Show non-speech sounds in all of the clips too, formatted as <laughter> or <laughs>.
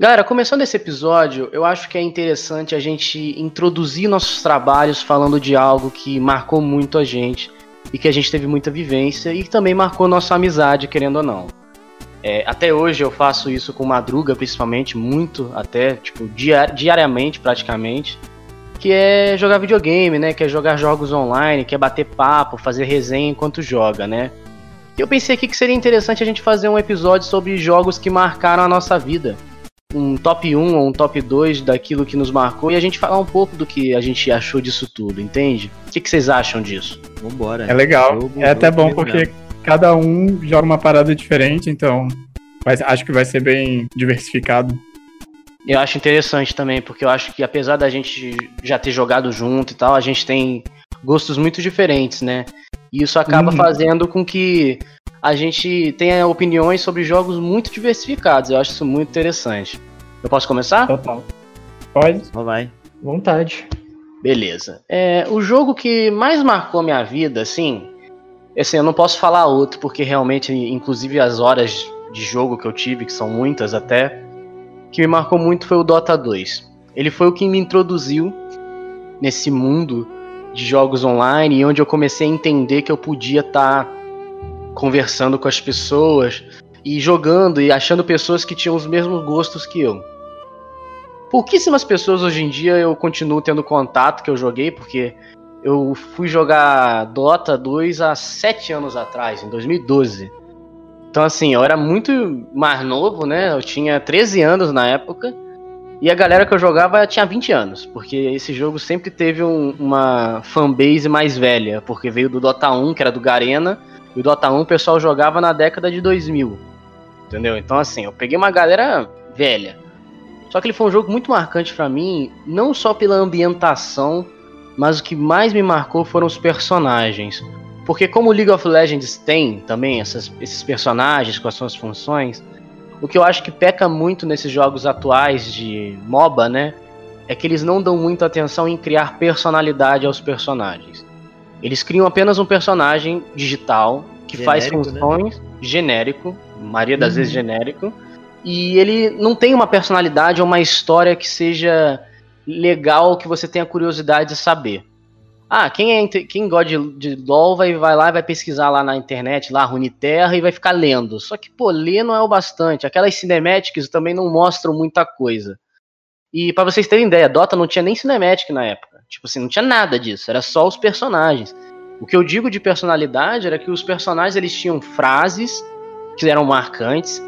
Galera, começando esse episódio, eu acho que é interessante a gente introduzir nossos trabalhos falando de algo que marcou muito a gente e que a gente teve muita vivência e que também marcou nossa amizade, querendo ou não. É, até hoje eu faço isso com Madruga, principalmente, muito, até, tipo, diar diariamente praticamente. Que é jogar videogame, né? Que é jogar jogos online, que é bater papo, fazer resenha enquanto joga, né? E eu pensei aqui que seria interessante a gente fazer um episódio sobre jogos que marcaram a nossa vida um top 1 ou um top 2 daquilo que nos marcou e a gente falar um pouco do que a gente achou disso tudo, entende? O que, que vocês acham disso? Vambora. É legal. Jogo, é até bom porque mesmo. cada um joga uma parada diferente, então acho que vai ser bem diversificado. Eu acho interessante também, porque eu acho que apesar da gente já ter jogado junto e tal, a gente tem gostos muito diferentes, né? E isso acaba uhum. fazendo com que a gente tenha opiniões sobre jogos muito diversificados. Eu acho isso muito interessante. Eu posso começar? Total. Pode. Só vai. Vontade. Beleza. É, o jogo que mais marcou minha vida, assim, assim, eu não posso falar outro, porque realmente, inclusive as horas de jogo que eu tive, que são muitas até, que me marcou muito foi o Dota 2. Ele foi o que me introduziu nesse mundo de jogos online e onde eu comecei a entender que eu podia estar tá conversando com as pessoas e jogando e achando pessoas que tinham os mesmos gostos que eu. Pouquíssimas pessoas hoje em dia eu continuo tendo contato que eu joguei, porque eu fui jogar Dota 2 há 7 anos atrás, em 2012. Então, assim, eu era muito mais novo, né? Eu tinha 13 anos na época. E a galera que eu jogava tinha 20 anos, porque esse jogo sempre teve um, uma fanbase mais velha, porque veio do Dota 1, que era do Garena, e o Dota 1 o pessoal jogava na década de 2000. Entendeu? Então, assim, eu peguei uma galera velha. Só que ele foi um jogo muito marcante para mim, não só pela ambientação, mas o que mais me marcou foram os personagens. Porque como o League of Legends tem também essas, esses personagens com as suas funções, o que eu acho que peca muito nesses jogos atuais de MOBA, né? É que eles não dão muita atenção em criar personalidade aos personagens. Eles criam apenas um personagem digital que genérico, faz né? funções né? genérico, maioria das uhum. vezes genérico, e ele não tem uma personalidade ou uma história que seja legal que você tenha curiosidade de saber. Ah, quem é quem gosta de, de LoL vai, vai lá e vai pesquisar lá na internet, lá Runeterra e vai ficar lendo. Só que, pô, ler não é o bastante. Aquelas cinemáticas também não mostram muita coisa. E para vocês terem ideia, Dota não tinha nem cinemática na época. Tipo assim, não tinha nada disso, era só os personagens. O que eu digo de personalidade era que os personagens eles tinham frases que eram marcantes.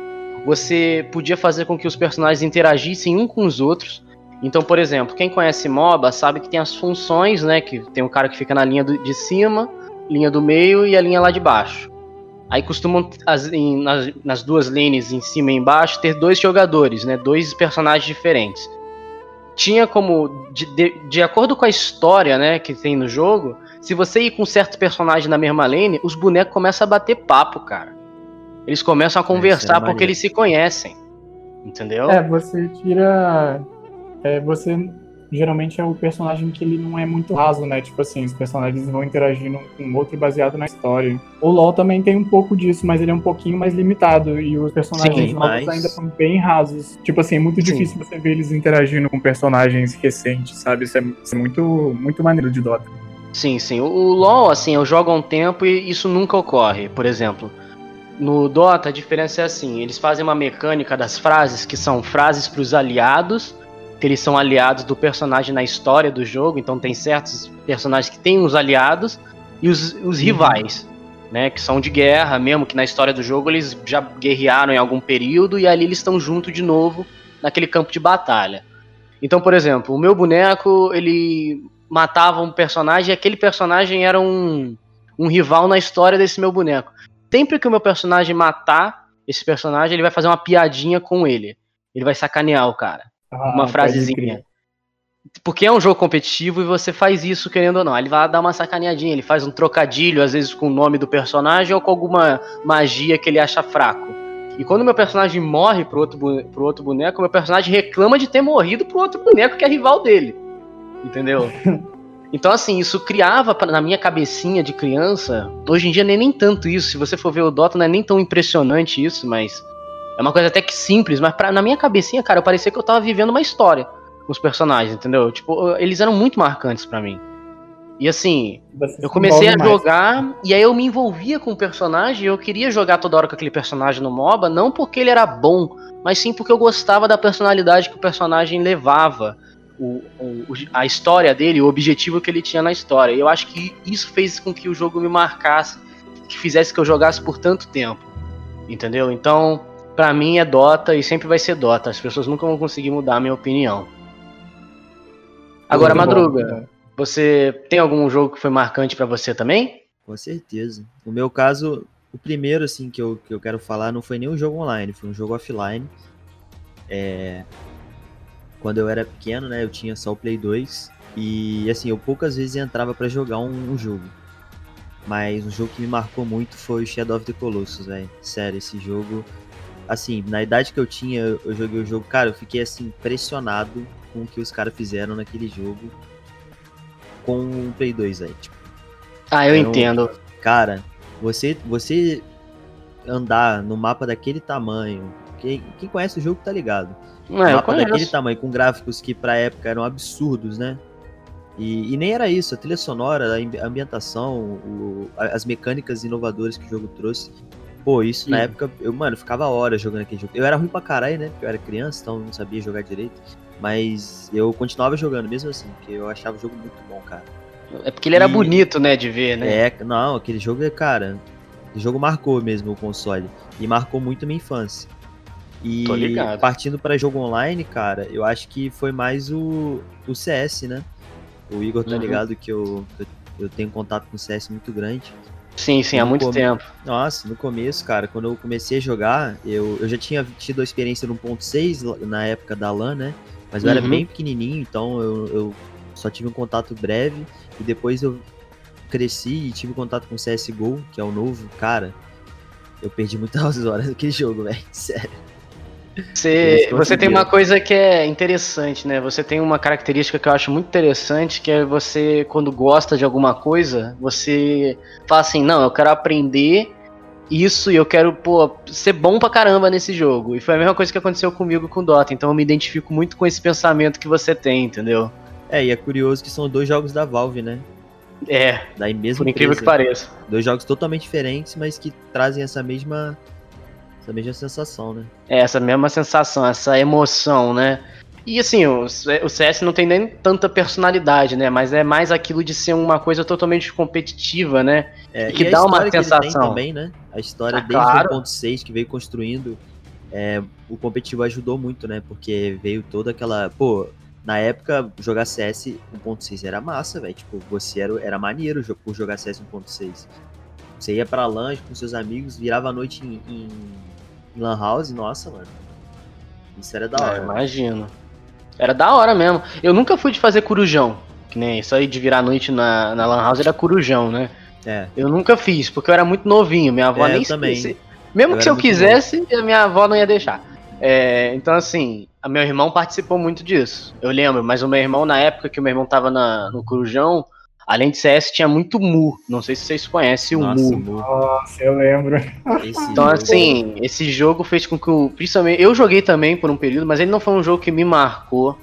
Você podia fazer com que os personagens interagissem um com os outros. Então, por exemplo, quem conhece MOBA sabe que tem as funções, né? Que tem o cara que fica na linha do, de cima, linha do meio e a linha lá de baixo. Aí costumam, as, em, nas, nas, duas lanes, em cima e embaixo, ter dois jogadores, né? Dois personagens diferentes tinha como, de, de, de, acordo com a história né, que tem no jogo, se você ir com certo personagem na mesma lane, os bonecos começam a bater papo, cara. Eles começam a conversar é porque eles se conhecem. Entendeu? É, você tira. É, você geralmente é o personagem que ele não é muito raso, né? Tipo assim, os personagens vão interagindo com o outro baseado na história. O LoL também tem um pouco disso, mas ele é um pouquinho mais limitado. E os personagens Sim, novos mas... ainda são bem rasos. Tipo assim, é muito Sim. difícil você ver eles interagindo com personagens recentes, sabe? Isso é, isso é muito, muito maneiro de Dota. Sim, sim. O, o LoL, assim, eu jogo há um tempo e isso nunca ocorre. Por exemplo, no Dota a diferença é assim: eles fazem uma mecânica das frases que são frases para os aliados que eles são aliados do personagem na história do jogo, então tem certos personagens que têm os aliados e os, os uhum. rivais, né, que são de guerra mesmo, que na história do jogo eles já guerrearam em algum período e ali eles estão junto de novo naquele campo de batalha. Então, por exemplo, o meu boneco, ele matava um personagem e aquele personagem era um, um rival na história desse meu boneco. Sempre que o meu personagem matar esse personagem, ele vai fazer uma piadinha com ele. Ele vai sacanear o cara. Ah, uma frasezinha. Porque é um jogo competitivo e você faz isso querendo ou não. Ele vai dar uma sacaneadinha, ele faz um trocadilho, às vezes com o nome do personagem ou com alguma magia que ele acha fraco. E quando meu personagem morre pro outro, pro outro boneco, meu personagem reclama de ter morrido pro outro boneco que é rival dele. entendeu? <laughs> Então, assim, isso criava na minha cabecinha de criança. Hoje em dia nem, nem tanto isso. Se você for ver o Dota, não é nem tão impressionante isso, mas. É uma coisa até que simples, mas pra, na minha cabecinha, cara, parecia que eu tava vivendo uma história com os personagens, entendeu? Tipo, eles eram muito marcantes para mim. E assim, Você eu comecei a jogar mais. e aí eu me envolvia com o personagem e eu queria jogar toda hora com aquele personagem no MOBA, não porque ele era bom, mas sim porque eu gostava da personalidade que o personagem levava, o, o, a história dele, o objetivo que ele tinha na história. E eu acho que isso fez com que o jogo me marcasse, que fizesse que eu jogasse por tanto tempo. Entendeu? Então, para mim é Dota e sempre vai ser Dota. As pessoas nunca vão conseguir mudar a minha opinião. Agora, Madruga, você tem algum jogo que foi marcante para você também? Com certeza. No meu caso, o primeiro assim que eu, que eu quero falar não foi nem um jogo online, foi um jogo offline. É... Quando eu era pequeno, né, eu tinha só o Play 2 e assim, eu poucas vezes entrava para jogar um, um, jogo. Mas um jogo que me marcou muito foi o Shadow of the Colossus, velho. Sério, esse jogo assim, na idade que eu tinha, eu joguei o jogo, cara, eu fiquei assim impressionado com o que os caras fizeram naquele jogo com o Play 2, aí. Tipo, ah, eu então, entendo. Cara, você, você andar no mapa daquele tamanho, quem, quem conhece o jogo tá ligado. Não, é, mapa daquele tamanho, com gráficos que pra época eram absurdos, né? E, e, nem era isso, a trilha sonora, a ambientação, o, as mecânicas inovadoras que o jogo trouxe. Pô, isso Sim. na época, eu, mano, ficava horas jogando aquele jogo. Eu era ruim pra caralho, né? Porque eu era criança, então não sabia jogar direito. Mas eu continuava jogando mesmo assim, porque eu achava o jogo muito bom, cara. É porque ele era bonito, né, de ver, né? É, não, aquele jogo, cara, o jogo marcou mesmo o console. E marcou muito a minha infância. E partindo para jogo online, cara, eu acho que foi mais o, o CS, né? O Igor tá uhum. ligado que eu, eu tenho contato com o CS muito grande. Sim, sim, há muito come... tempo. Nossa, no começo, cara, quando eu comecei a jogar, eu, eu já tinha tido a experiência no 1.6 na época da LAN, né? Mas eu uhum. era bem pequenininho, então eu, eu só tive um contato breve e depois eu cresci e tive contato com o CSGO, que é o novo. Cara, eu perdi muitas <laughs> horas naquele jogo, velho. <laughs> Sério. Você, você tem uma coisa que é interessante, né? Você tem uma característica que eu acho muito interessante, que é você, quando gosta de alguma coisa, você fala assim, não, eu quero aprender isso e eu quero, pô, ser bom pra caramba nesse jogo. E foi a mesma coisa que aconteceu comigo com Dota, então eu me identifico muito com esse pensamento que você tem, entendeu? É, e é curioso que são dois jogos da Valve, né? É. Da mesma por incrível empresa. que pareça. Dois jogos totalmente diferentes, mas que trazem essa mesma essa mesma sensação, né? É, essa mesma sensação, essa emoção, né? E assim, o, o CS não tem nem tanta personalidade, né? Mas é mais aquilo de ser uma coisa totalmente competitiva, né? É, que dá uma sensação. também, né? A história ah, desde claro. o 1.6 que veio construindo, é, o competitivo ajudou muito, né? Porque veio toda aquela. Pô, na época, jogar CS 1.6 era massa, velho. Tipo, você era, era maneiro por jogar CS 1.6. Você ia pra LAN com seus amigos, virava a noite em, em LAN House, nossa, mano. Isso era da é, hora. É, imagino. Era da hora mesmo. Eu nunca fui de fazer corujão. Que nem isso aí de virar a noite na, na Lan House era corujão, né? É. Eu nunca fiz, porque eu era muito novinho. Minha avó é, nem também. Se, mesmo eu que se eu quisesse, a minha avó não ia deixar. É, então, assim, meu irmão participou muito disso. Eu lembro, mas o meu irmão, na época que o meu irmão tava na, no Corujão, além de CS, tinha muito Mu. Não sei se vocês conhecem o Nossa, Mu. Nossa, eu lembro. Esse <laughs> então, jogo... assim, esse jogo fez com que o. Principalmente, eu joguei também por um período, mas ele não foi um jogo que me marcou.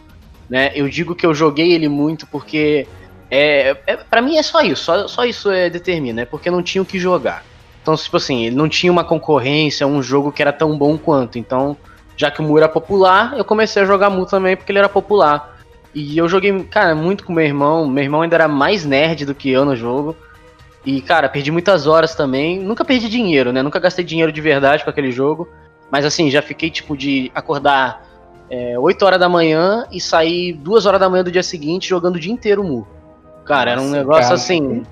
Né? Eu digo que eu joguei ele muito porque. É, é, para mim é só isso, só, só isso é, determina, é porque não tinha o que jogar. Então, tipo assim, ele não tinha uma concorrência, um jogo que era tão bom quanto. Então, já que o Mu era popular, eu comecei a jogar Mu também porque ele era popular. E eu joguei, cara, muito com meu irmão. Meu irmão ainda era mais nerd do que eu no jogo. E, cara, perdi muitas horas também. Nunca perdi dinheiro, né? Nunca gastei dinheiro de verdade com aquele jogo. Mas, assim, já fiquei, tipo, de acordar é, 8 horas da manhã e sair 2 horas da manhã do dia seguinte jogando o dia inteiro Mu. Cara, era um negócio cara. assim.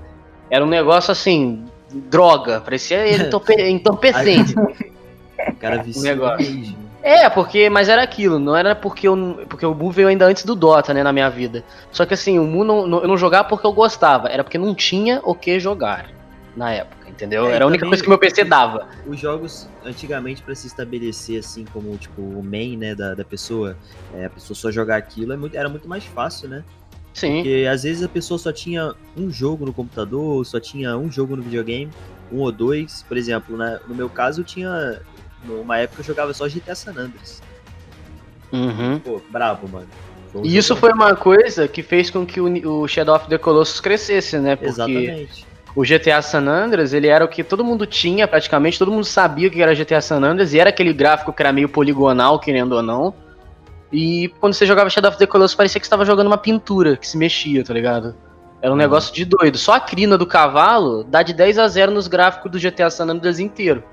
Era um negócio assim. Droga. Parecia <laughs> entorpe entorpecente. o <laughs> cara viciou um negócio. É, porque, mas era aquilo, não era porque eu, porque o Mu veio ainda antes do Dota, né, na minha vida. Só que assim, o Mu não, não, eu não jogava porque eu gostava, era porque não tinha o que jogar na época, entendeu? É, era a única coisa que meu PC dava. Os jogos, antigamente, para se estabelecer assim como, tipo, o main, né, da, da pessoa, é, a pessoa só jogar aquilo, é muito, era muito mais fácil, né? Sim. Porque às vezes a pessoa só tinha um jogo no computador, só tinha um jogo no videogame, um ou dois. Por exemplo, né, no meu caso eu tinha. Numa época eu jogava só GTA San Andreas. Uhum. Pô, brabo, mano. E isso foi uma coisa que fez com que o, o Shadow of the Colossus crescesse, né? Porque Exatamente. o GTA San Andreas, ele era o que todo mundo tinha, praticamente, todo mundo sabia que era GTA San Andreas, e era aquele gráfico que era meio poligonal, querendo ou não. E quando você jogava Shadow of the Colossus, parecia que você tava jogando uma pintura que se mexia, tá ligado? Era um Uhum. negócio de doido. Só a crina do cavalo dá de 10 a 0 nos gráficos do GTA San Andreas inteiro.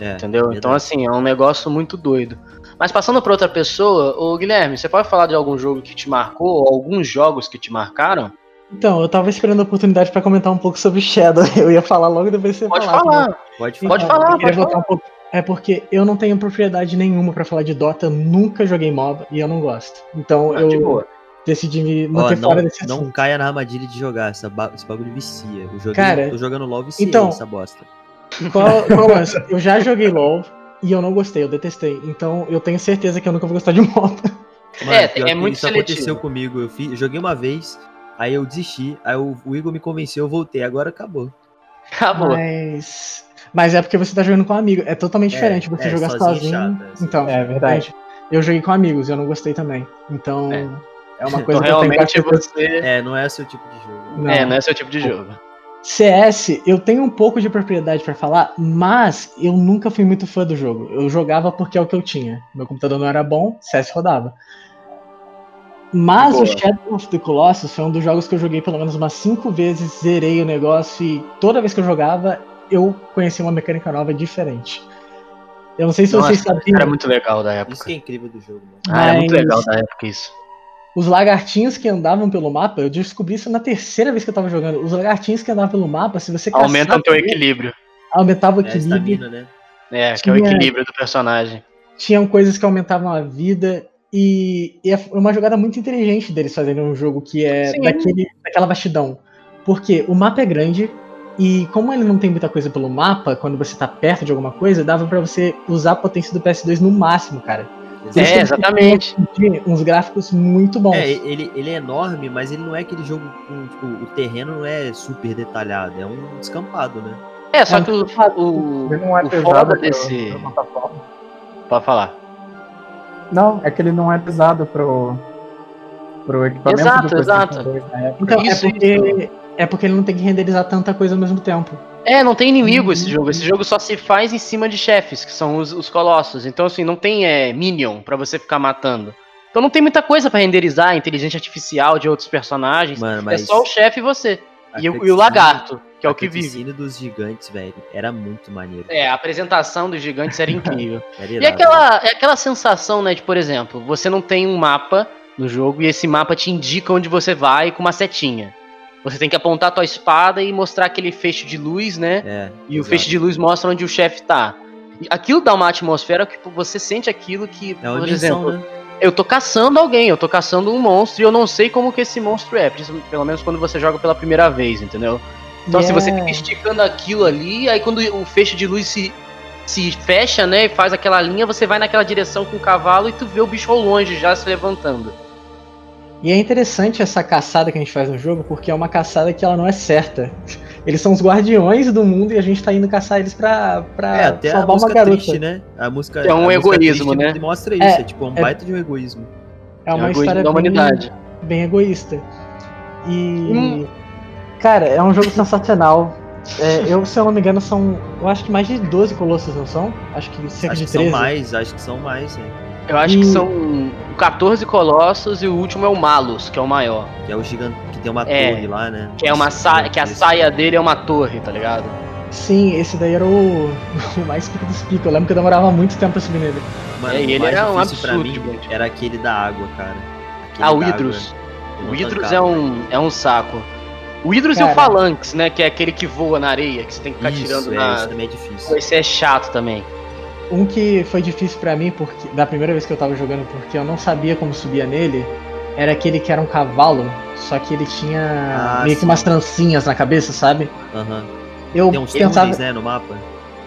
É, Entendeu? verdade. Então, assim, é um negócio muito doido. Mas passando pra outra pessoa, ô Guilherme, você pode falar de algum jogo que te marcou, ou alguns jogos que te marcaram? Então, eu tava esperando a oportunidade pra comentar um pouco sobre Shadow. <laughs> Eu ia falar logo depois você Pode falar. falar. Pode Então, falar. Pode falar, eu pode um pouco. É porque eu não tenho propriedade nenhuma pra falar de Dota, nunca joguei MOBA e eu não gosto. Então Ah, eu decidi me manter não, fora desse não assunto. caia na armadilha de jogar, essa ba- esse bagulho vicia. Eu joguei, Cara, tô jogando LOL viciei então- essa bosta. Qual, qual o lance? Eu já joguei LOL e eu não gostei, eu detestei. Então eu tenho certeza que eu nunca vou gostar de MOBA. Mano, É, é muito isso aconteceu seletivo. comigo. Eu, fiz, eu joguei uma vez, aí eu desisti, aí o, o Igor me convenceu, eu voltei, agora acabou. Acabou. Mas. Mas é porque você tá jogando com um amigo. É totalmente É, diferente você é, jogar sozinho sozinho. chato, é, então, É verdade. gente, eu joguei com amigos e eu não gostei também. Então, É. é, uma coisa Então que eu tenho realmente que você. É, não é seu tipo de jogo. Não. É, não é seu tipo de jogo. CS, eu tenho um pouco de propriedade pra falar, mas eu nunca fui muito fã do jogo. Eu jogava porque é o que eu tinha. Meu computador não era bom, CS rodava. Mas Boa. o Shadow of the Colossus foi um dos jogos que eu joguei pelo menos umas cinco vezes, zerei o negócio e toda vez que eu jogava, eu conhecia uma mecânica nova diferente. Eu não sei se vocês Nossa, sabiam, Era muito legal da Isso época. que é incrível do jogo, mano. Ah, é muito legal da época isso. Os lagartinhos que andavam pelo mapa, eu descobri isso na terceira vez que eu tava jogando. Os lagartinhos que andavam pelo mapa, se você Aumenta o teu equilíbrio. aumentava o É a equilíbrio. estamina, né? É, que é o Tinha- equilíbrio do personagem. tinham coisas que aumentavam a vida e, e é uma jogada muito inteligente deles fazerem um jogo que é Sim. daquele, daquela vastidão. Porque o mapa é grande e como ele não tem muita coisa pelo mapa, quando você tá perto de alguma coisa, dava pra você usar a potência do PS2 no máximo, cara. Eles É, exatamente. uns gráficos muito bons. É, ele, ele é enorme, mas ele não é aquele jogo com, tipo, o terreno não é super detalhado, é um descampado, né? É, só É, que o, o, Ele não é o pesado desse. Pode falar. Não, é que ele não é pesado pro, pro equipamento Exato, exato. 2 na época. Então, Isso, é porque é porque ele não tem que renderizar tanta coisa ao mesmo tempo. É, não tem inimigo esse jogo. Esse jogo só se faz em cima de chefes, que são os, os colossos. Então, assim, não tem é, minion pra você ficar matando. Então não tem muita coisa pra renderizar, inteligência artificial de outros personagens. Mano, É só o chefe e você. a E o, e o lagarto, que é a o que vive. cutscene dos gigantes, velho, era muito maneiro. É, a apresentação dos gigantes era incrível. <laughs> Era E irado. aquela, é aquela sensação, né, de, por exemplo, você não tem um mapa no jogo e esse mapa te indica onde você vai com uma setinha. Você tem que apontar a tua espada e mostrar aquele feixe de luz, né? É, E o exato. feixe de luz mostra onde o chefe tá. Aquilo dá uma atmosfera que você sente aquilo que, É por missão, exemplo, né? eu tô caçando alguém, eu tô caçando um monstro e eu não sei como que esse monstro é, pelo menos quando você joga pela primeira vez, entendeu? Então, E se você é- fica esticando aquilo ali, aí quando o feixe de luz se, se fecha, né, e faz aquela linha, você vai naquela direção com o cavalo e tu vê o bicho ao longe já se levantando. E é interessante essa caçada que a gente faz no jogo, porque é uma caçada que ela não é certa. <laughs> Eles são os guardiões do mundo e a gente tá indo caçar eles pra, pra É, até a salvar uma música garota. triste, né? A música É um a egoísmo, né? Mostra isso, É, é, tipo um é- baita de um egoísmo. É uma o egoísmo história da bem, humanidade. bem egoísta. E. Hum. Cara, é um jogo sensacional. É, eu, se eu não me engano, são. Eu acho que mais de 12 colossos, não são? Acho que cerca Acho de que são 13. mais, acho que são mais, né? Eu acho E- que são 14 colossos e o último é o Malus, que é o maior. Que é o gigante que tem uma É, torre lá, né? Que é uma sa que a saia dele é uma torre, tá ligado? Sim, esse daí era o, <laughs> o mais pico dos picos. Eu lembro que eu demorava muito tempo pra subir nele. Mano, É, ele era um absurdo, mim gente. Era aquele da água, cara. Aquele Ah, o não O tancava. é um, é um saco. O Hydrus e Cara. o Phalanx, né? Que é aquele que voa na areia, que você tem que ficar Isso, tirando é, na. isso também é difícil. Esse é chato também. Um que foi difícil pra mim, porque da primeira vez que eu tava jogando, porque eu não sabia como subia nele, era aquele que era um cavalo, só que ele tinha Ah, meio que sim. umas trancinhas na cabeça, sabe? Aham. Eu Tem uns pensava. túneis, né, no mapa.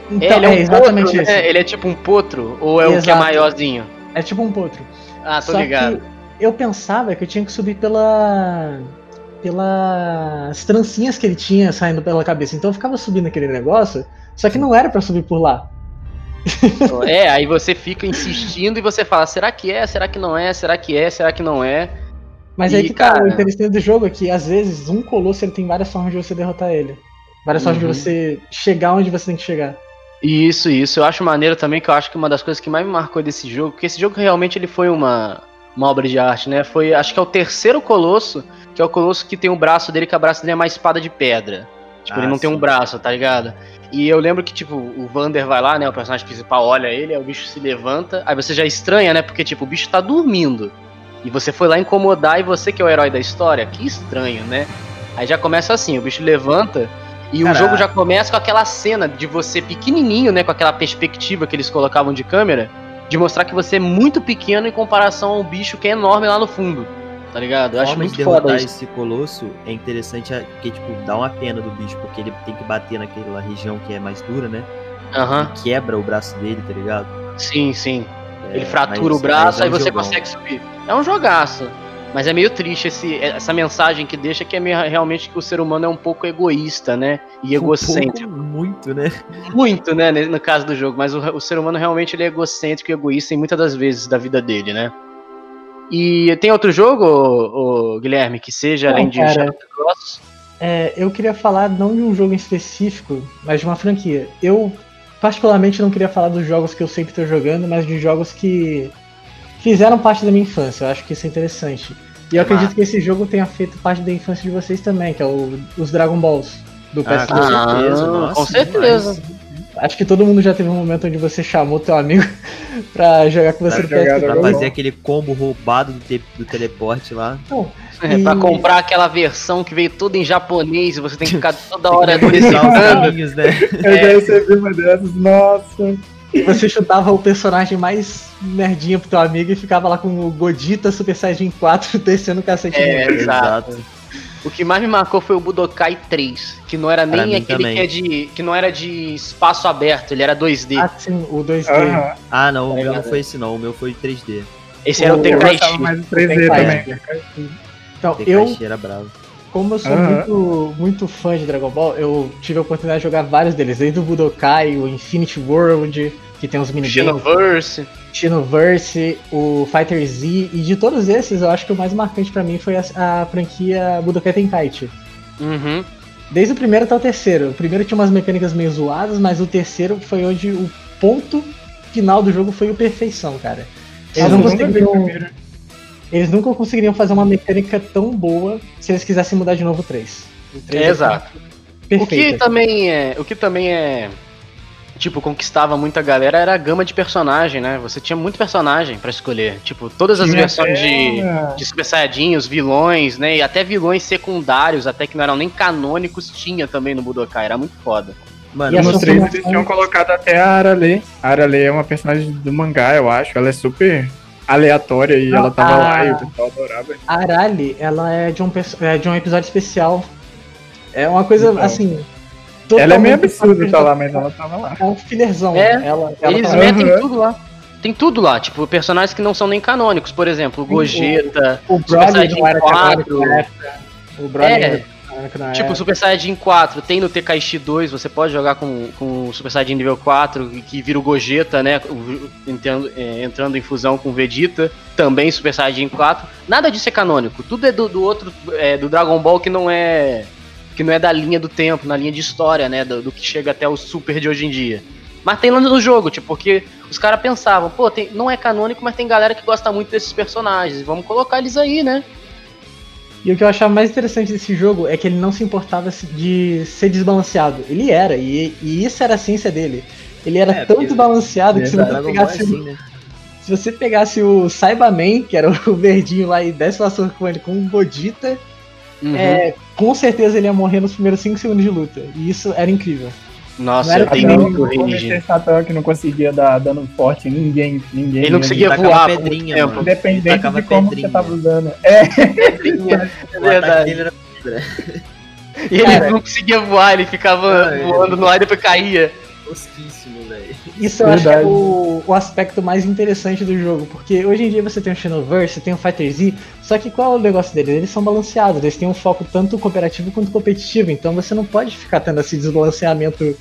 Então, ele é, é, um exatamente potro, isso. né? Ele é tipo um potro ou é o que é Exato. maiorzinho? É tipo um potro. Ah, tô Só ligado. que eu pensava que eu tinha que subir pela. pelas trancinhas que ele tinha saindo pela cabeça. Então eu ficava subindo aquele negócio, só que não era pra subir por lá. É, aí você fica insistindo e você fala, será que é? Será que não é? Será que é? Será que não é? Mas E, aí que tá, cara- o interessante do jogo é que às vezes um colosso ele tem várias formas de você derrotar ele. Várias formas de Uhum. você chegar onde você tem que chegar. Isso, isso. Eu acho maneiro também, que eu acho que uma das coisas que mais me marcou desse jogo, porque esse jogo realmente ele foi uma, uma obra de arte, né? Foi, acho que é o terceiro colosso, que é o colosso que tem o braço dele, que a braço dele é uma espada de pedra. Tipo, Ah, ele não tem um sim. braço, tá ligado? E eu lembro que, tipo, o Vander vai lá, né? O personagem principal olha ele, aí o bicho se levanta, aí você já estranha, né? Porque, tipo, o bicho tá dormindo. E você foi lá incomodar e você que é o herói da história, que estranho, né? Aí já começa assim, o bicho levanta e o Cara, jogo já começa com aquela cena de você pequenininho, né, com aquela perspectiva que eles colocavam de câmera, de mostrar que você é muito pequeno em comparação ao bicho que é enorme lá no fundo. Tá ligado? Eu acho de muito derrotar foda isso. esse colosso é interessante é, porque, tipo, dá uma pena do bicho, porque ele tem que bater naquela região que é mais dura, né? Aham. Quebra o braço dele, tá ligado? Sim, sim. É, Ele fratura mas- o braço, mas é aí um você jogão. consegue subir. É um jogaço. Mas é meio triste esse, essa mensagem que deixa que é meio, realmente que o ser humano é um pouco egoísta, né? E Um egocêntrico. pouco, muito, né? Muito, né, no caso do jogo, mas o, o ser humano realmente ele é egocêntrico e egoísta em muitas das vezes da vida dele, né? E tem outro jogo, ô- ô, Guilherme, que seja Não, além de cara. Shadow Colossus? É, eu queria falar não de um jogo em específico, mas de uma franquia. Eu, particularmente, não queria falar dos jogos que eu sempre tô jogando, mas de jogos que fizeram parte da minha infância. Eu acho que isso é interessante. E eu Ah. acredito que esse jogo tenha feito parte da infância de vocês também, que é o, os Dragon Balls do Ah, PS2. com certeza, Ah, nossa, com certeza. Acho que todo mundo já teve um momento onde você chamou teu amigo <laughs> pra jogar com você Pra no jogar PS2. Pra Dragon fazer aquele combo roubado do, te- do teleporte lá. É, E- pra comprar aquela versão que veio toda em japonês e você tem que ficar toda hora caminhos, né? <laughs> Eu já recebi uma dessas, nossa. E você chutava o personagem mais merdinha pro teu amigo e ficava lá com o Godita Super Saiyajin 4 <laughs> descendo o cacete É, exato. O que mais me marcou foi o Budokai 3, que não era Pra nem aquele também. que é de. que não era de espaço aberto, ele era 2D. Ah, sim, o 2D. Aham. Ah, não, o Tá meu não foi esse não, o meu foi 3D. Esse era o o- Eu Tenkaichi. mais do 3D Tenkaichi. também. Então, eu, era bravo. como eu sou muito, muito fã de Dragon Ball, eu tive a oportunidade de jogar vários deles, desde o Budokai, o Infinity World, que tem uns minigames, Xenoverse. Xenoverse, o Fighter Z, e de todos esses, eu acho que o mais marcante pra mim foi a, a franquia Budokai Tenkaichi. Uhum. Desde o primeiro até o terceiro. O primeiro tinha umas mecânicas meio zoadas, mas o terceiro foi onde o ponto final do jogo foi o perfeição, cara. Eles Eu não conseguiriam, primeiro. eles nunca conseguiriam fazer uma mecânica tão boa se eles quisessem mudar de novo o 3. O 3 É, exato. O que Perfeito. também é. O que também é. Tipo, conquistava muita galera era a gama de personagem, né? Você tinha muito personagem pra escolher. Tipo, todas as Tinha versões de, até- de Super Saiyajin, os vilões, né? E até vilões secundários, até que não eram nem canônicos, tinha também no Budokai. Era muito foda. Mano, E as No 3 eles tinham colocado até a Arale. A Arale é uma personagem do mangá, eu acho. Ela é super aleatória e Não, ela tava a- lá e o pessoal adorava. A Arali, ela é de um, é de um episódio especial. É uma coisa, Então. assim... Ela é meio absurda fora tá lá, mas ela tava lá. É um fillerzão. É, ela, ela Eles tá- metem Aham. tudo lá. Tem tudo lá, tipo, personagens que não são nem canônicos, por exemplo, o Sim, o- Gogeta, O Super Saiyajin não era 4. canônico na época. O Broly É. Tipo. Super Saiyajin 4 tem no Tenkaichi 2, você pode jogar com, com o Super Saiyajin nível 4, que vira o Gogeta, né? Entrando, é, entrando em fusão com o Vegeta, também Super Saiyajin 4. Nada disso é canônico, tudo é do, do outro, é, do Dragon Ball que não é. Que não é da linha do tempo, na linha de história, né? Do, do que chega até o Super de hoje em dia. Mas tem lá no jogo, tipo, porque os caras pensavam, pô, tem- não é canônico, mas tem galera que gosta muito desses personagens, vamos colocar eles aí, né? E o que eu achava mais interessante desse jogo é que ele não se importava de ser desbalanceado. Ele era, e, e isso era a ciência dele. Ele era É, tão desbalanceado que se você, Dragon pegasse, assim, né? se você pegasse o Cyberman, que era o <laughs> verdinho lá, e desse uma surra com ele com o Godita, Uhum. é, com certeza ele ia morrer nos primeiros 5 segundos de luta. E isso era incrível. Nossa, eu tenho muito range. Que não conseguia dar dano forte em ninguém. ninguém Ele não conseguia Tacava voar pedrinha, tempo. mano. Independente de como pedrinha. você tava usando. <laughs> É, É verdade. era E ele Cara. não conseguia voar, ele ficava Ah, ele- voando no ar e depois caía. Isso eu acho que é Verdade. o, o aspecto mais interessante do jogo, porque hoje em dia você tem o Xenoverse, você tem o Fighter Z, só que qual é o negócio deles? Eles são balanceados, eles têm um foco tanto cooperativo quanto competitivo, então você não pode ficar tendo esse desbalanceamento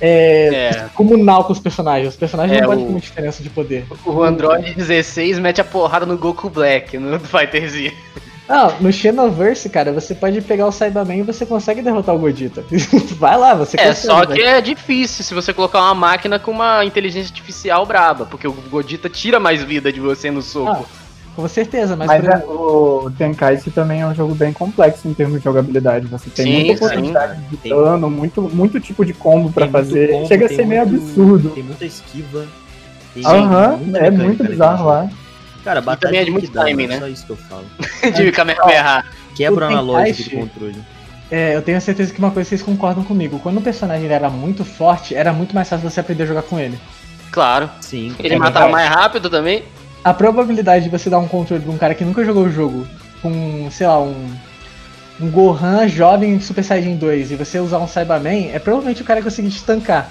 é, É. comunal com os personagens. Os personagens É, não podem ter muita diferença de poder. O Android 16 mete a porrada no Goku Black, no Fighter Z. Ah, no Xenoverse, cara, você pode pegar o Cyberman e você consegue derrotar o Godita. <laughs> Vai lá, você É, consegue. só velho. que é difícil se você colocar uma máquina com uma inteligência artificial braba, porque o Godita tira mais vida de você no soco. Com certeza, mas, Mas é, o Tenkaichi também é um jogo bem complexo em termos de jogabilidade. Você tem Sim, muita sim. oportunidade de dano, muito, muito tipo de combo pra Tem muito fazer. combo, Chega a ser meio muito- absurdo. Tem muita esquiva. Aham, é muito bizarro jogo. lá. Cara, batalha também é de muito timing, né? Só isso que eu falo. <laughs> de Kamehameha. Quebra O o analógico Tenkaichi- do controle. é, eu tenho certeza que uma coisa vocês concordam comigo. Quando o personagem era muito forte, era muito mais fácil você aprender a jogar com ele. Claro. Sim. Ele É matava mais rápido também. A probabilidade de você dar um controle de um cara que nunca jogou o jogo com, sei lá, um. Um Gohan jovem em Super Saiyajin 2 e você usar um Cyberman, é provavelmente o cara conseguir te tancar.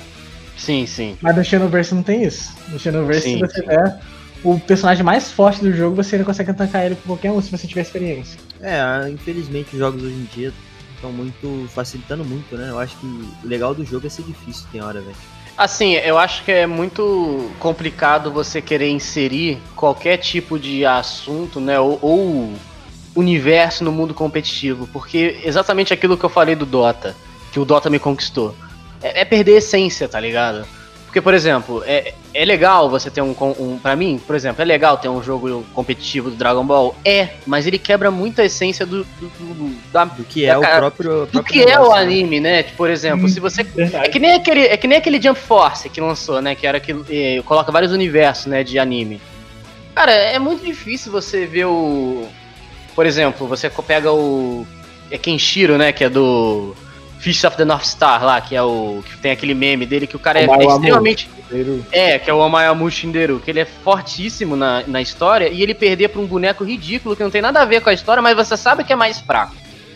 Sim, sim. Mas no Xenoverse não tem isso. No Xenoverse, Sim, se você sim. der o personagem mais forte do jogo, você ainda consegue tancar ele com qualquer um se você tiver experiência. É, infelizmente os jogos hoje em dia estão muito. facilitando muito, né? Eu acho que o legal do jogo é ser difícil, tem hora, velho. Assim, eu acho que é muito complicado você querer inserir qualquer tipo de assunto, né, ou, ou universo no mundo competitivo, porque exatamente aquilo que eu falei do Dota, que o Dota me conquistou, é, é perder a essência, tá ligado? Porque, por exemplo, é, é legal você ter um, um. Pra mim, por exemplo, é legal ter um jogo competitivo do Dragon Ball? É, mas ele quebra muito a essência do, do- do- da, Do que é o cara, próprio. do próprio que é o negócio, né? anime, né? Tipo, Por exemplo, se você é Verdade. que nem aquele, é que nem aquele Jump Force que lançou, né? Que era que eh, coloca vários universos, né, de anime. Cara, é muito difícil você ver o, por exemplo, você pega o é Kenshiro, né, que é do Fish of the North Star lá, que é o que tem aquele meme dele que o cara é, Maiwamu. extremamente é, que é o Amayamu Shinderu, que ele é fortíssimo na, na história e ele perder pra um boneco ridículo que não tem nada a ver com a história, mas você sabe que é mais fraco.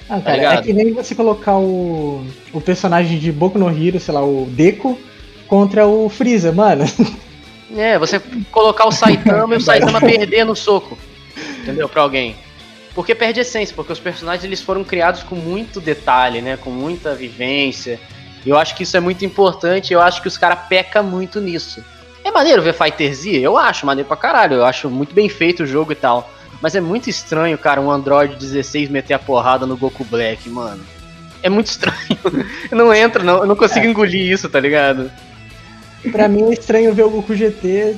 Ah, cara, é ligado? que nem você colocar o, o personagem de Boku no Hero, sei lá, o Deku, contra o Freeza, mano. É, você colocar o Saitama e o <laughs> Saitama perder no soco. Entendeu? Pra alguém. Porque perde essência, porque os personagens eles foram criados com muito detalhe, né? Com muita vivência. E eu acho que isso é muito importante, eu acho que os caras pecam muito nisso. É maneiro ver Fighter Z? Eu acho maneiro pra caralho, eu acho muito bem feito o jogo e tal. Mas é muito estranho, cara, um Android 16 meter a porrada no Goku Black, mano. É muito estranho. <laughs> Eu não entro, não, eu não consigo engolir isso, tá ligado? pra mim é estranho ver o Goku GT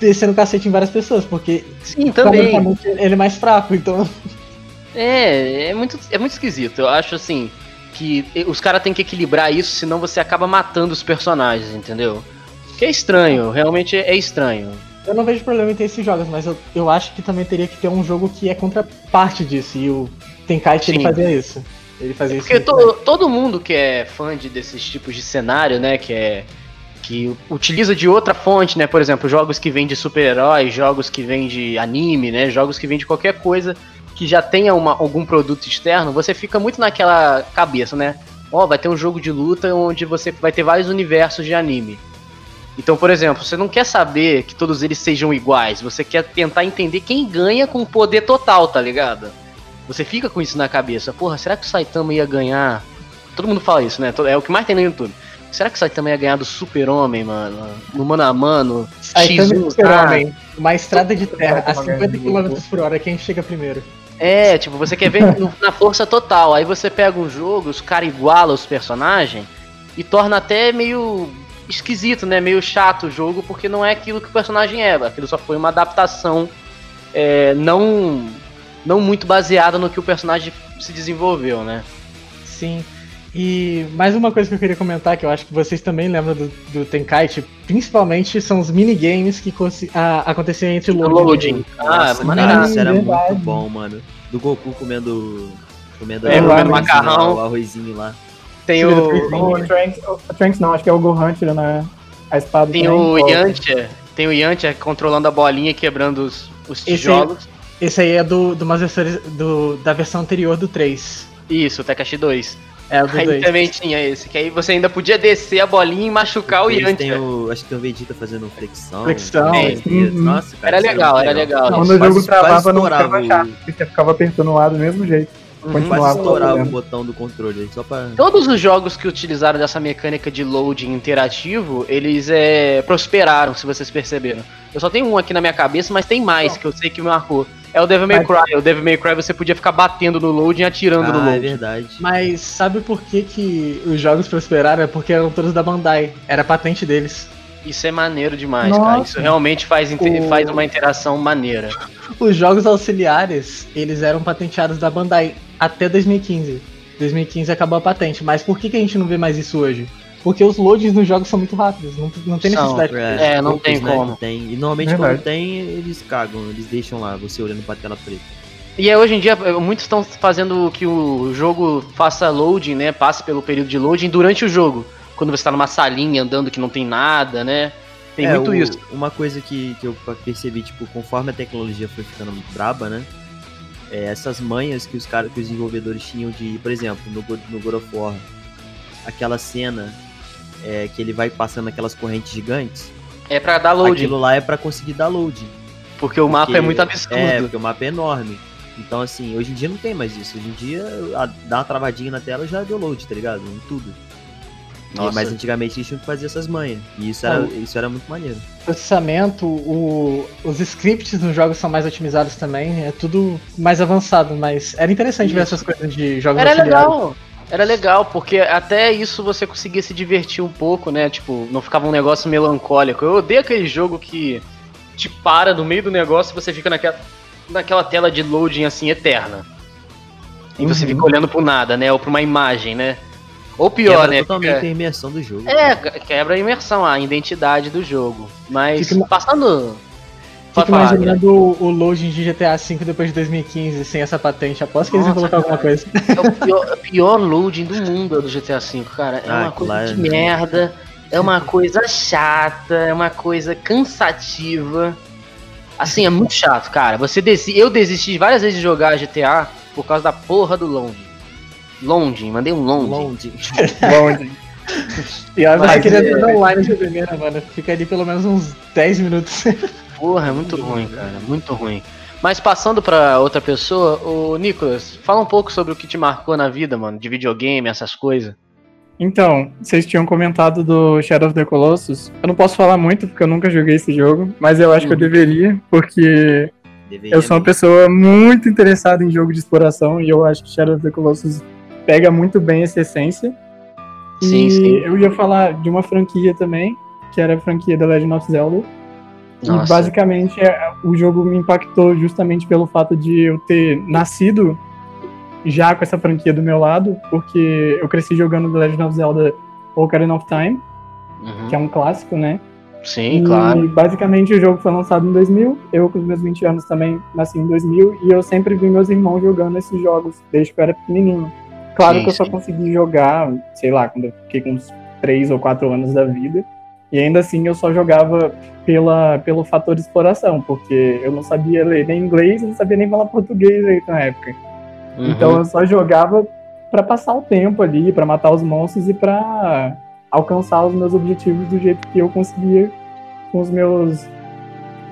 descendo cacete em várias pessoas, porque Sim, também. ele é mais fraco, então. É, é muito, é muito esquisito. Eu acho assim que os caras têm que equilibrar isso, senão você acaba matando os personagens, entendeu? Que é estranho, realmente é estranho. Eu não vejo problema em ter esses jogos, mas eu, eu acho que também teria que ter um jogo que é contraparte disso. E o Tenkaichi ele fazia isso. Ele fazia isso. Porque muito bem. to- todo mundo que é fã de, desses tipos de cenário, né, que é que utiliza de outra fonte, né, por exemplo, jogos que vêm de super-heróis, jogos que vêm de anime, né, jogos que vêm de qualquer coisa que já tenha uma, algum produto externo, você fica muito naquela cabeça, né? Ó, vai ter um jogo de luta onde você vai ter vários universos de anime. Então, por exemplo, você não quer saber que todos eles sejam iguais, você quer tentar entender quem ganha com o poder total, tá ligado? Você fica com isso na cabeça. Porra, será que o Saitama ia ganhar? Todo mundo fala isso, né? É o que mais tem no YouTube. Será que o Saitama ia ganhar do Super-Homem, mano? No mano a mano? Também X1, Super-Homem, uma estrada de terra a Super-Homem 50 ganhando km por hora, quem chega primeiro? É, tipo, você quer ver <laughs> na força total. Aí você pega um jogo, os caras igualam os personagens e torna até meio esquisito, né? Meio chato o jogo, porque não é aquilo que o personagem é. Aquilo só foi uma adaptação é, não, não muito baseada no que o personagem se desenvolveu, né? Sim. E mais uma coisa que eu queria comentar, que eu acho que vocês também lembram do, do Tenkaichi, principalmente são os minigames que a- aconteciam entre O loading. loading. Ah, Nossa, cara, isso era Verdade. muito bom, mano. Do Goku comendo. Comendo É, macarrão. lá, o arrozinho lá. Tem o, do O Trunks, o Trunks não, acho que é o Gohan tirando a, a espada. tem também. o Yantia. Tem o Yantia controlando a bolinha e quebrando os, os Esse aí- tijolos. Esse aí é do, do, do- da versão anterior do 3. Isso, o Tekashi 2. É, o do Aí 2. também tinha esse, que aí você ainda podia descer a bolinha e machucar o Yantia. o, acho que tem o Vegeta fazendo flexão. Flexão, tem- uhum. Nossa, cara. Era isso legal, era legal. Quando o jogo travava, não ficava chato. Você ficava apertando o A do mesmo jeito. Uhum. Quase estourava o botão do controle aí, só pra. Todos os jogos que utilizaram dessa mecânica de loading interativo, eles é, prosperaram, se vocês perceberam. Eu só tenho um aqui na minha cabeça, mas tem mais que eu sei que me marcou. É o Devil May Mas- Cry. O Devil May Cry você podia ficar batendo no loading e atirando no Ah, é loading. verdade. Mas sabe por que, que os jogos prosperaram? É porque eram todos da Bandai. Era patente deles. Isso é maneiro demais, Nossa. cara. Isso realmente faz, O- faz uma interação maneira. Os jogos auxiliares, eles eram patenteados da Bandai até 2015. 2015 acabou a patente. Mas por que, que a gente não vê mais isso hoje? Porque os loadings nos jogos são muito rápidos. Não, não tem São, necessidade. É, não tem né, como. Tem. E normalmente Verdade. quando tem, eles cagam, eles deixam lá, você olhando pra tela preta. E é, hoje em dia, muitos estão fazendo que o jogo faça loading, né? Passe pelo período de loading durante o jogo. Quando você tá numa salinha andando que não tem nada, né? Tem É, muito o- isso. Uma coisa que, que eu percebi, tipo, conforme a tecnologia foi ficando braba, né? É, essas manhas que os caras, que os desenvolvedores tinham de, por exemplo, no, no God of War, aquela cena é, que ele vai passando aquelas correntes gigantes, É pra dar loading, aquilo lá é pra conseguir dar loading. porque o mapa Porque- é muito absurdo. É, porque o mapa é enorme. Então, assim, hoje em dia não tem mais isso. Hoje em dia, a- dá uma travadinha na tela já deu load, tá ligado? Em tudo. E- Nossa. mas antigamente eles tinham que fazer essas manhas. E isso era, Ah, isso era muito maneiro. processamento, o- os scripts nos jogos são mais otimizados também, é tudo mais avançado, mas era interessante ver Isso. essas coisas de jogos Era auxiliares. legal. Era legal, porque até isso você conseguia se divertir um pouco, né? Tipo, não ficava um negócio melancólico. Eu odeio aquele jogo que te para no meio do negócio e você fica naquela, naquela tela de loading assim eterna. E você Uhum. fica olhando pro nada, né? Ou pra uma imagem, né? Ou pior, Quebra né? totalmente Fica- a imersão do jogo. É, quebra a imersão, a identidade do jogo. Mas Fica- passando. Fico Pode falar, né? imaginando o, o loading de GTA V depois de 2015 sem essa patente. Aposto que eles iam Nossa, colocar alguma coisa. É o pior, o pior loading do mundo é do GTA V, cara. É Ah, uma coisa claro. de merda, é uma <laughs> coisa chata, é uma coisa cansativa. Assim, é muito chato, cara. Você desi eu desisti várias vezes de jogar GTA por causa da porra do loading. Loading, mandei um loading. Longe. Longe. Pior Mas mas eu queria é- online de primeira, mano. Fica ali pelo menos uns 10 minutos. <laughs> Porra, é muito ruim, cara. Muito ruim. Mas passando pra outra pessoa, o Nicolas, fala um pouco sobre o que te marcou na vida, mano, de videogame, essas coisas. Então, vocês tinham comentado do Shadow of the Colossus. Eu não posso falar muito porque eu nunca joguei esse jogo, mas eu acho que eu Uhum. deveria, porque Deveria eu sou uma mesmo. pessoa muito interessada em jogo de exploração e eu acho que Shadow of the Colossus pega muito bem essa essência. Sim, e sim. eu ia falar de uma franquia também, que era a franquia The Legend of Zelda. E Nossa. basicamente é, o jogo me impactou justamente pelo fato de eu ter nascido já com essa franquia do meu lado, porque eu cresci jogando The Legend of Zelda Ocarina of Time, Uhum. que é um clássico, né? Sim, e claro. basicamente o jogo foi lançado em 2000, eu com os meus 20 anos também nasci em 2000, e eu sempre vi meus irmãos jogando esses jogos desde que eu era pequenininho. Claro Sim, que eu só sim. consegui jogar, sei lá, quando eu fiquei com uns 3 ou 4 anos da vida, e ainda assim eu só jogava pela, pelo fator exploração, porque eu não sabia ler nem inglês, não sabia nem falar português aí na época. Uhum. Então eu só jogava pra passar o tempo ali, pra matar os monstros e pra alcançar os meus objetivos do jeito que eu conseguia com os meus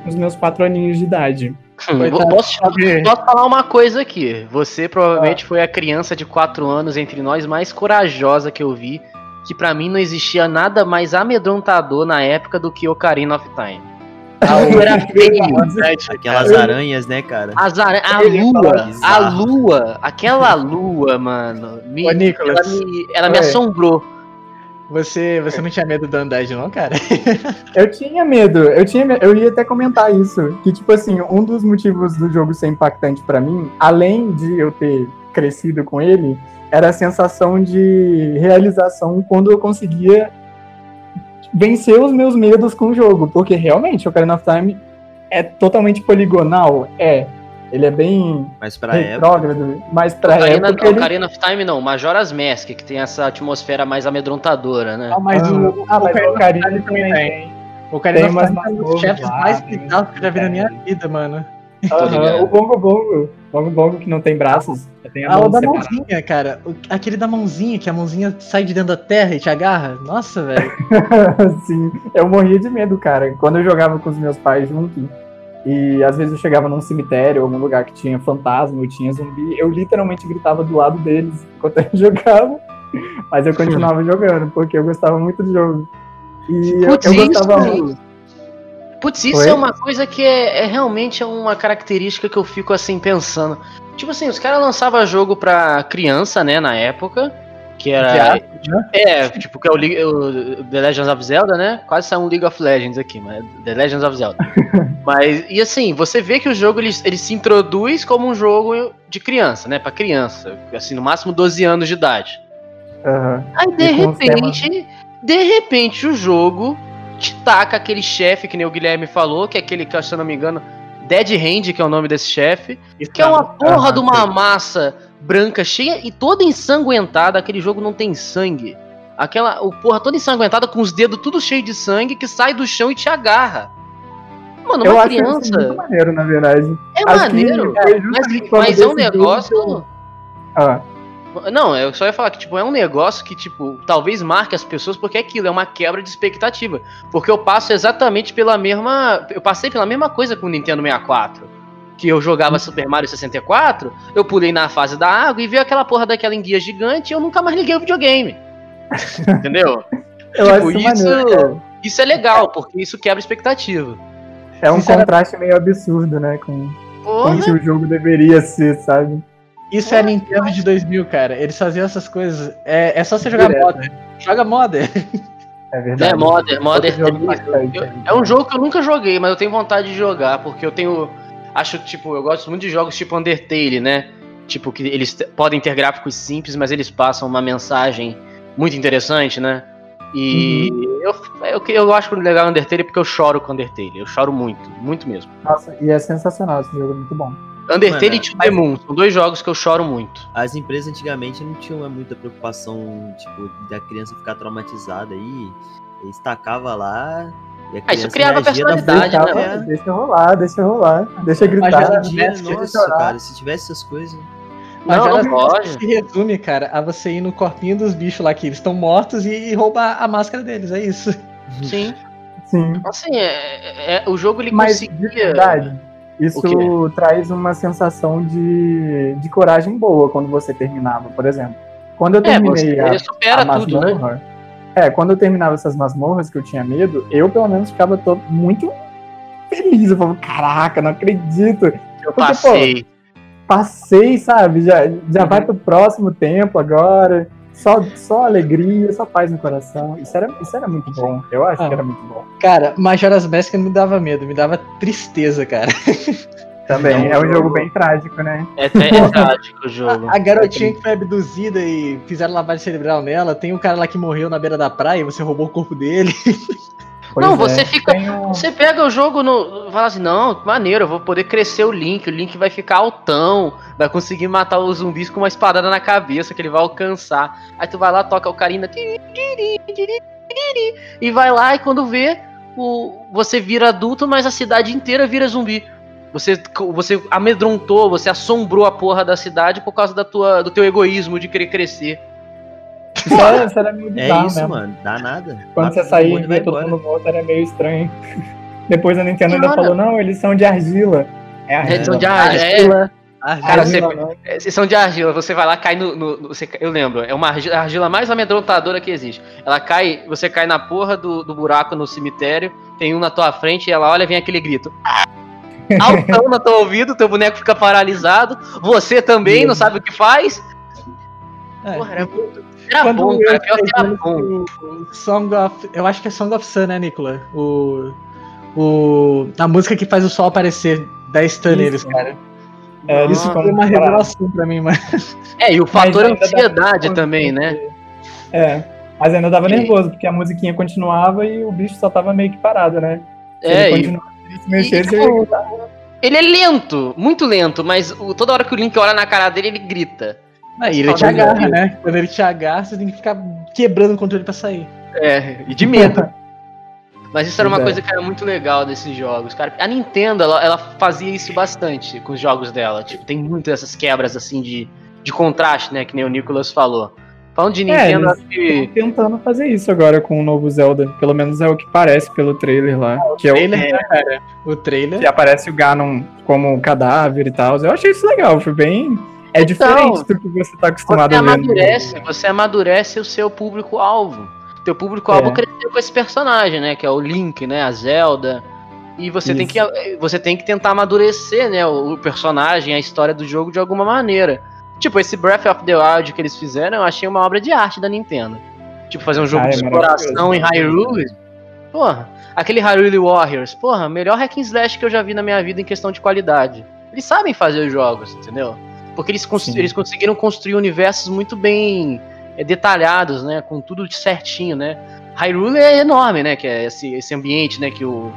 com os meus quatro aninhos de idade. Hum, Coitado, posso, posso falar uma coisa aqui. Você Ah. provavelmente foi a criança de 4 anos entre nós mais corajosa que eu vi. Que pra mim não existia nada mais amedrontador na época do que Ocarina of Time. <laughs> Eu era feio, né? Aquelas aranhas, né, cara? As ara- a lua, a lua, aquela lua, mano, me, Ô, ela Nicolas, me, ela me assombrou. você, você não tinha medo do Undead, não, cara? <laughs> Eu tinha medo, eu tinha eu ia até comentar isso, que tipo assim, um dos motivos do jogo ser impactante pra mim, além de eu ter crescido com ele, era a sensação de realização quando eu conseguia vencer os meus medos com o jogo, porque realmente o Ocarina of Time é totalmente poligonal, é, ele é bem Mas pra época. retrógrado, mas pra Ocarina, época ele... Ocarina of Time não, Majora's Mask, que tem essa atmosfera mais amedrontadora, né? Ah, mas Ah, o, ah, mas o Ocarina também também tem. tem. O Ocarina Tem of Time é um dos chefes mais tem- bizarros que eu já vi na minha vida, mano. Ligado. o Bongo Bongo, Bongo Bongo que não tem braços, tem a Ah, mão o da separada. mãozinha, cara. O- Aquele da mãozinha, que a mãozinha sai de dentro da terra e te agarra. Nossa, velho. <laughs> Sim, eu morria de medo, cara. Quando eu jogava com os meus pais juntos, e às vezes eu chegava num cemitério ou num lugar que tinha fantasma ou tinha zumbi, eu literalmente gritava do lado deles <laughs> enquanto eu jogava. Mas eu continuava jogando, porque eu gostava muito do jogo. E eu, Putz, eu isso, gostava muito. Putz, isso Oi? é uma coisa que é, é realmente é uma característica que eu fico assim pensando. Tipo assim, os caras lançavam jogo pra criança, né, na época. Que era. né? É, tipo, que é o, o The Legends of Zelda, né? Quase saiu um League of Legends aqui, mas The Legends of Zelda. <laughs> mas, e assim, você vê que o jogo ele, ele se introduz como um jogo de criança, né? Pra criança. Assim, no máximo 12 anos de idade. Aham. Aí de E repente, de repente o jogo te taca aquele chefe que nem o Guilherme falou, que é aquele que, se eu não me engano, Dead Hand, que é o nome desse chefe, que é uma porra de uma sei. massa branca cheia e toda ensanguentada, aquele jogo não tem sangue. Aquela, o porra toda ensanguentada com os dedos tudo cheio de sangue que sai do chão e te agarra. Mano, Eu uma acho isso criança muito maneiro, na verdade. é Acho maneiro, foi mas, mas é um negócio eu- Ah, Não, eu só ia falar que, tipo, é um negócio que, tipo, talvez marque as pessoas porque é aquilo, é uma quebra de expectativa. Porque eu passo exatamente pela mesma. Eu passei pela mesma coisa com o Nintendo 64. Que eu jogava Super Mario 64, eu pulei na fase da água e vi aquela porra daquela enguia gigante e eu nunca mais liguei o videogame. <laughs> Entendeu? eu Tipo, acho isso maneiro. isso, isso é legal, porque isso quebra expectativa. É um contraste meio absurdo, né? Com, com o que o jogo deveria ser, sabe? Isso é a Nintendo de 2000, cara. Eles faziam essas coisas. É, é só você jogar Direto. Modern. Joga Modern. É verdade. é Modern, Modern. Eu- aí. é um jogo que eu nunca joguei, mas eu tenho vontade de jogar, porque eu tenho. Acho que, tipo, eu gosto muito de jogos tipo Undertale, né? Tipo, que eles podem ter gráficos simples, mas eles passam uma mensagem muito interessante, né? E eu, eu, eu acho legal Undertale porque eu choro com Undertale. Eu choro muito, muito mesmo. Nossa, e é sensacional esse jogo, é muito bom. Undertale Mano, e To The Moon são dois jogos que eu choro muito. As empresas antigamente não tinham muita preocupação, tipo, da criança ficar traumatizada aí. Eles tacavam lá e a Ah, isso criava da personalidade, forma- né, Deixa, é. deixa rolar, deixa rolar. Deixa Mas gritar. em dia, deixa nossa, cara, se tivesse essas coisas. Mas Não, não pode. se resume, cara, a você ir no corpinho dos bichos lá que eles estão mortos e roubar a máscara deles. É isso. Sim. Sim. Assim, é, é- o jogo ele Mas, de conseguia. verdade, isso traz uma sensação de, de coragem boa quando você terminava, por exemplo. Quando eu É, terminei a, você supera a tudo, né? masmorra, É, quando eu terminava essas masmorras que eu tinha medo, eu pelo menos ficava todo muito feliz. Eu falava, caraca, não acredito. Eu Porque, passei. Passei, sabe? Já, já vai pro próximo tempo agora. Só, só alegria, só paz no coração. Isso era, isso era muito bom. Eu acho Ah. que era muito bom. Cara, Majora's Mask não me dava medo, me dava tristeza, cara. Também. É um jogo bem trágico, né? É, é trágico o jogo. A, a garotinha que foi abduzida e fizeram lavagem cerebral nela, tem um cara lá que morreu na beira da praia e você roubou o corpo dele. <laughs> Pois Não, é. você fica- Tem um- Você pega o jogo no. Fala assim, não, maneiro, eu vou poder crescer o Link, o Link vai ficar altão, vai conseguir matar os zumbis com uma espadada na cabeça que ele vai alcançar. Aí tu vai lá, toca o carinha e vai lá e quando vê, o, você vira adulto, mas a cidade inteira vira zumbi. Você, você amedrontou, você assombrou a porra da cidade por causa da tua, do teu egoísmo de querer crescer. Isso era, isso era meio É bizarro isso, mesmo. mano. Dá nada. Quando você mundo e vai via todo mundo morto, era meio estranho. <laughs> Depois a Nintendo ainda Cara. falou, não, eles são de argila. É argila. Eles são de argila, é. Argila. Cara, Argila, você- não. É, Vocês são de argila, você vai lá, cai no. no- você, eu lembro, é uma argila, argila mais amedrontadora que existe. Ela cai, você cai na porra do, do buraco no cemitério, tem um na tua frente, e ela olha e vem aquele grito. <laughs> Altão no teu ouvido, teu boneco fica paralisado, você também não sabe o que faz. É. Porra, era muito. Era Quando bom, eu cara, pior que era bom. Song of. Eu acho que é Song of Sun, né, Nicola? O. O. A música que faz o sol aparecer. Da stun Isso. neles, cara. É, isso Foi uma revelação pra mim, mano. É, e o fator ansiedade nervoso, também, né? É. Mas ainda dava E- nervoso, porque a musiquinha continuava e o bicho só tava meio que parado, né? Se É, ele e se mexesse, e, ele tipo, ele é lento, muito lento, mas o- toda hora que o Link olha na cara dele, ele grita. Aí ele te agarra, dele. né? Quando ele te agarra, você tem que ficar quebrando o controle pra sair. É, e de medo. Mas isso era uma é. coisa que era muito legal desses jogos, cara. A Nintendo, ela, ela fazia isso bastante com os jogos dela. Tipo, tem muitas dessas quebras, assim, de, de contraste, né? Que nem o Nicolas falou. Falando de É, Nintendo, eles acho que. tentando fazer isso agora com o novo Zelda. Pelo menos é o que parece pelo trailer lá. Que, é o, trailer, né, cara? O trailer. que aparece o Ganon como cadáver e tal. Eu achei isso legal, foi bem. É Então, diferente do que você tá acostumado Você a ver. no- amadurece, você amadurece o seu público-alvo. Teu público-alvo É. cresceu com esse personagem, né? Que é o Link, né? A Zelda. E você tem, que, você tem que tentar amadurecer, né? O, o personagem, a história do jogo de alguma maneira. Tipo, esse Breath of the Wild que eles fizeram, eu achei uma obra de arte da Nintendo. Tipo, fazer um jogo Ah, é de exploração em Hyrule. Porra, aquele Hyrule Warriors, porra, melhor hack and slash que eu já vi na minha vida em questão de qualidade. Eles sabem fazer os jogos, entendeu? Porque eles, cons- Sim. eles conseguiram construir universos muito bem é, detalhados, né? Com tudo certinho, né? Hyrule é enorme, né? Que é esse, esse ambiente, né? Que o,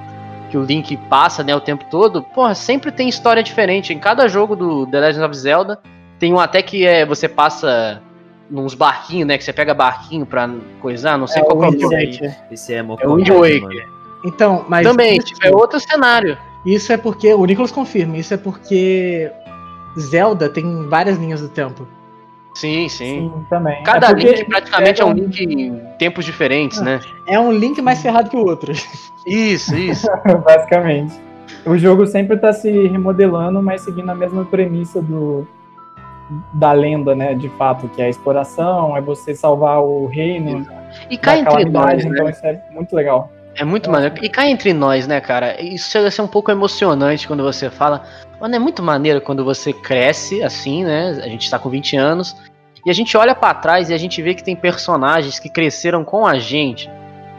que o Link passa, né? O tempo todo. Porra, sempre tem história diferente. Em cada jogo do The Legend of Zelda, tem um até que é, você passa nos barquinhos, né? Que você pega barquinho pra coisar, não sei É, qual o que é o nome. Waker. Esse é É o Wind Waker. Então, mas. Também, isso, tipo, é outro cenário. isso é porque. O Nicholas confirma, isso é porque. Zelda tem várias linhas do tempo. Sim, sim. Sim, também. Cada É link praticamente é um link em tempos diferentes, né? É um link mais ferrado que o outro. Isso, isso. <laughs> basicamente. O jogo sempre tá se remodelando, mas seguindo a mesma premissa do da lenda, né, de fato, que é a exploração, é você salvar o reino E cá da entre nós, né? então isso é muito legal. É muito maneiro. E cá entre nós, né, cara? Isso chega a ser um pouco emocionante quando você fala. Mano, é muito maneiro quando você cresce, assim, né? A gente tá com 20 anos. E a gente olha pra trás e a gente vê que tem personagens que cresceram com a gente.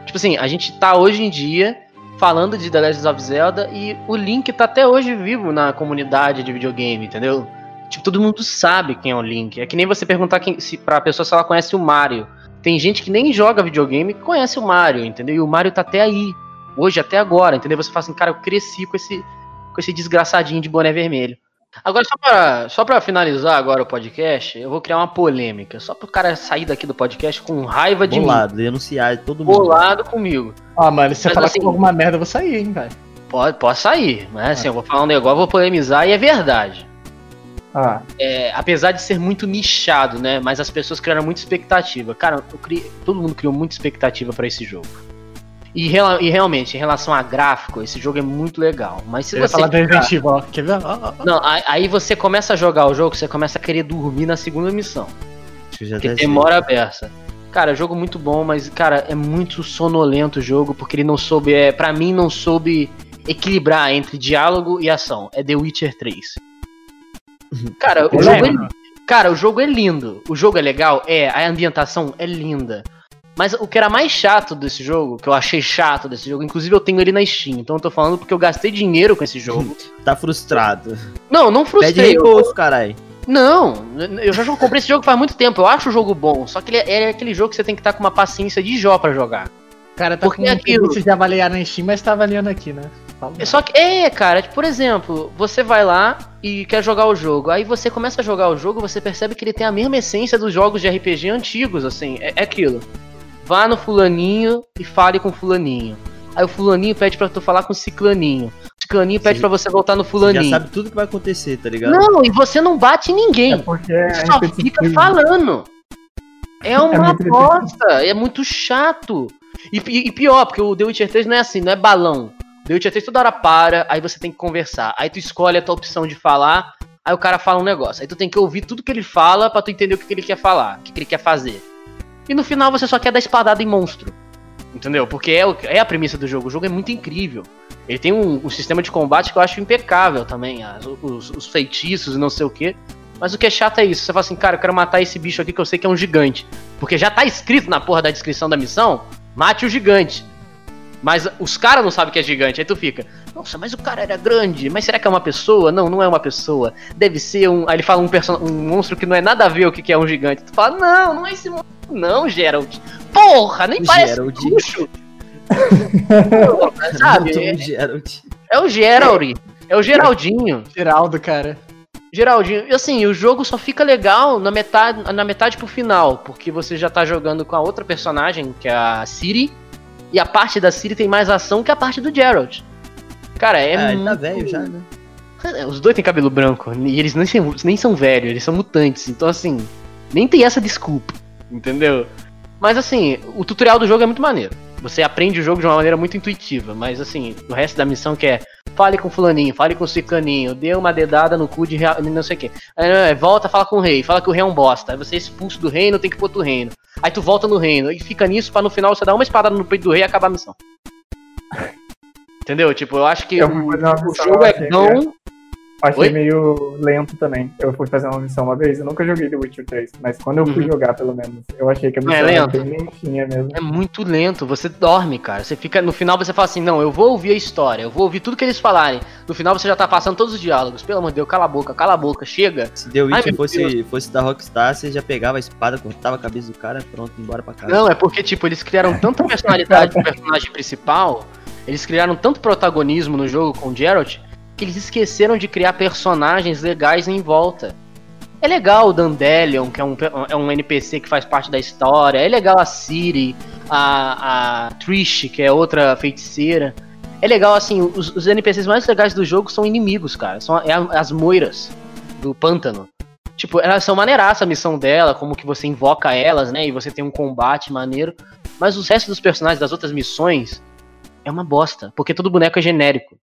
Tipo assim, a gente tá hoje em dia falando de The Legend of Zelda e o Link tá até hoje vivo na comunidade de videogame, entendeu? Tipo, todo mundo sabe quem é o Link. É que nem você perguntar quem, se, pra pessoa se ela conhece o Mario. Tem gente que nem joga videogame que conhece o Mario, entendeu? E o Mario tá até aí. Hoje, até agora, entendeu? Você fala assim, cara, eu cresci com esse, com esse desgraçadinho de boné vermelho. Agora, só pra, só pra finalizar agora o podcast, eu vou criar uma polêmica. Só pro cara sair daqui do podcast com raiva de Bolado, denunciar todo mim. mundo. Bolado comigo. Ah, mano, se você Mas falar assim- com alguma merda, eu vou sair, hein, velho. Pode, pode sair, mas assim, eu vou falar um negócio, vou polemizar e é verdade. Ah, É, apesar de ser muito nichado, né? Mas as pessoas criaram muita expectativa. Cara, eu criei- todo mundo criou muita expectativa pra esse jogo. E, rela- e realmente, em relação a gráfico, esse jogo é muito legal. Mas se Eu você. falar ficar- Evil, ó. Quer ver? Ó, ó, ó. Não, aí, aí você começa a jogar o jogo, você começa a querer dormir na segunda missão. Que Porque demora a beça. Cara, jogo muito bom, mas, cara, é muito sonolento o jogo, porque ele não soube. É, pra mim, não soube equilibrar entre diálogo e ação. É The Witcher 3. Cara, o jogo é. Cara, o jogo é lindo. O jogo é legal? É. A ambientação é linda. Mas o que era mais chato desse jogo, que eu achei chato desse jogo, inclusive eu tenho ele na Steam, então eu tô falando porque eu gastei dinheiro com esse jogo. <laughs> Tá frustrado. Não, não Pede frustrei. eu- reembolso, caralho. Não, eu já comprei esse jogo faz muito tempo. Eu acho o jogo bom, só que ele é, é aquele jogo que você tem que estar com uma paciência de Jó pra jogar. Cara tá Porque com aquilo- preguiça de avaliar na Steam, mas tá avaliando aqui, né? Fala. É Só que, é, cara, tipo, por exemplo, você vai lá e quer jogar o jogo. Aí você começa a jogar o jogo, você percebe que ele tem a mesma essência dos jogos de RPG antigos, assim. É, é aquilo. Vá no fulaninho e fale com o fulaninho. Aí o fulaninho pede pra tu falar com o ciclaninho. O ciclaninho pede pra você voltar no Você fulaninho. já sabe tudo que vai acontecer, tá ligado? Não, e você não bate em ninguém. é porque é Você só fica falando. É uma muito bosta, é muito chato. E, e- e pior, porque o The Witcher 3 não é assim, não é balão. The Witcher 3 toda hora para, aí você tem que conversar. Aí tu escolhe a tua opção de falar, aí o cara fala um negócio. Aí tu tem que ouvir tudo que ele fala pra tu entender o que, que ele quer falar, o que, que ele quer fazer. E no final você só quer dar espadada em monstro. Entendeu? Porque é, é a premissa do jogo. O jogo é muito incrível. Ele tem um, um sistema de combate que eu acho impecável também. as- os, os feitiços e não sei o que. Mas o que é chato é isso. Você fala assim, cara, eu quero matar esse bicho aqui que eu sei que é um gigante. Porque já tá escrito na porra da descrição da missão: mate o gigante. Mas os caras não sabem que é gigante. Aí tu fica, nossa, mas o cara era grande. Mas será que é uma pessoa? Não, não é uma pessoa. Deve ser um. Aí ele fala um, person... um monstro que não é nada a ver o que que é um gigante. Tu fala, não, não é esse monstro, não, Gerald. Porra, nem O parece Gerald. um. Porra, <laughs> Sabe? É, Gerald. é o Gerald. É o Geraldinho. Geraldo, cara. Geraldinho, e assim, o jogo só fica legal na metade, na metade pro final, porque você já tá jogando com a outra personagem, que é a Siri, e a parte da Siri tem mais ação que a parte do Gerald. Cara, é ah, ele tá muito- velho já, né? Os dois têm cabelo branco. E eles nem são, nem são velhos, eles são mutantes. Então, assim, nem tem essa desculpa. Entendeu? Mas, assim, o tutorial do jogo é muito maneiro. Você aprende o jogo de uma maneira muito intuitiva. Mas, assim, o resto da missão que é fale com fulaninho, fale com cicaninho, dê uma dedada no cu de real, não sei o que. Aí, volta, fala com o rei, fala que o rei é um bosta. Aí você é expulso do reino, tem que pro outro reino. Aí tu volta no reino e fica nisso pra no final você dar uma espada no peito do rei e acabar a missão. <laughs> Entendeu? Tipo, eu acho que Eu o, uma o missão, jogo é bom. Achei Oi? meio lento também. Eu fui fazer uma missão uma vez, eu nunca joguei The Witcher 3, mas quando eu fui Uhum. jogar, pelo menos, eu achei que a é missão era lento? bem lentinha mesmo. É muito lento, você dorme, cara. Você fica. No final você fala assim, não, eu vou ouvir a história, eu vou ouvir tudo que eles falarem. No final você já tá passando todos os diálogos. Pelo amor de Deus, cala a boca, cala a boca, chega. Se The Ai, Witcher meu fosse, fosse da Rockstar, você já pegava a espada, cortava a cabeça do cara, pronto, embora pra casa. Não, é porque, tipo, eles criaram tanta personalidade do personagem principal, eles criaram tanto protagonismo no jogo com o Geralt, que eles esqueceram de criar personagens legais em volta. É legal o Dandelion, que é um, é um NPC que faz parte da história. É legal a Ciri, a, a Trish, que é outra feiticeira. É legal, assim, os, os NPCs mais legais do jogo são inimigos, cara. São é as moiras do pântano. Tipo, elas são maneiraças a missão dela, como que você invoca elas, né? E você tem um combate maneiro. Mas os restos dos personagens das outras missões é uma bosta, porque todo boneco é genérico.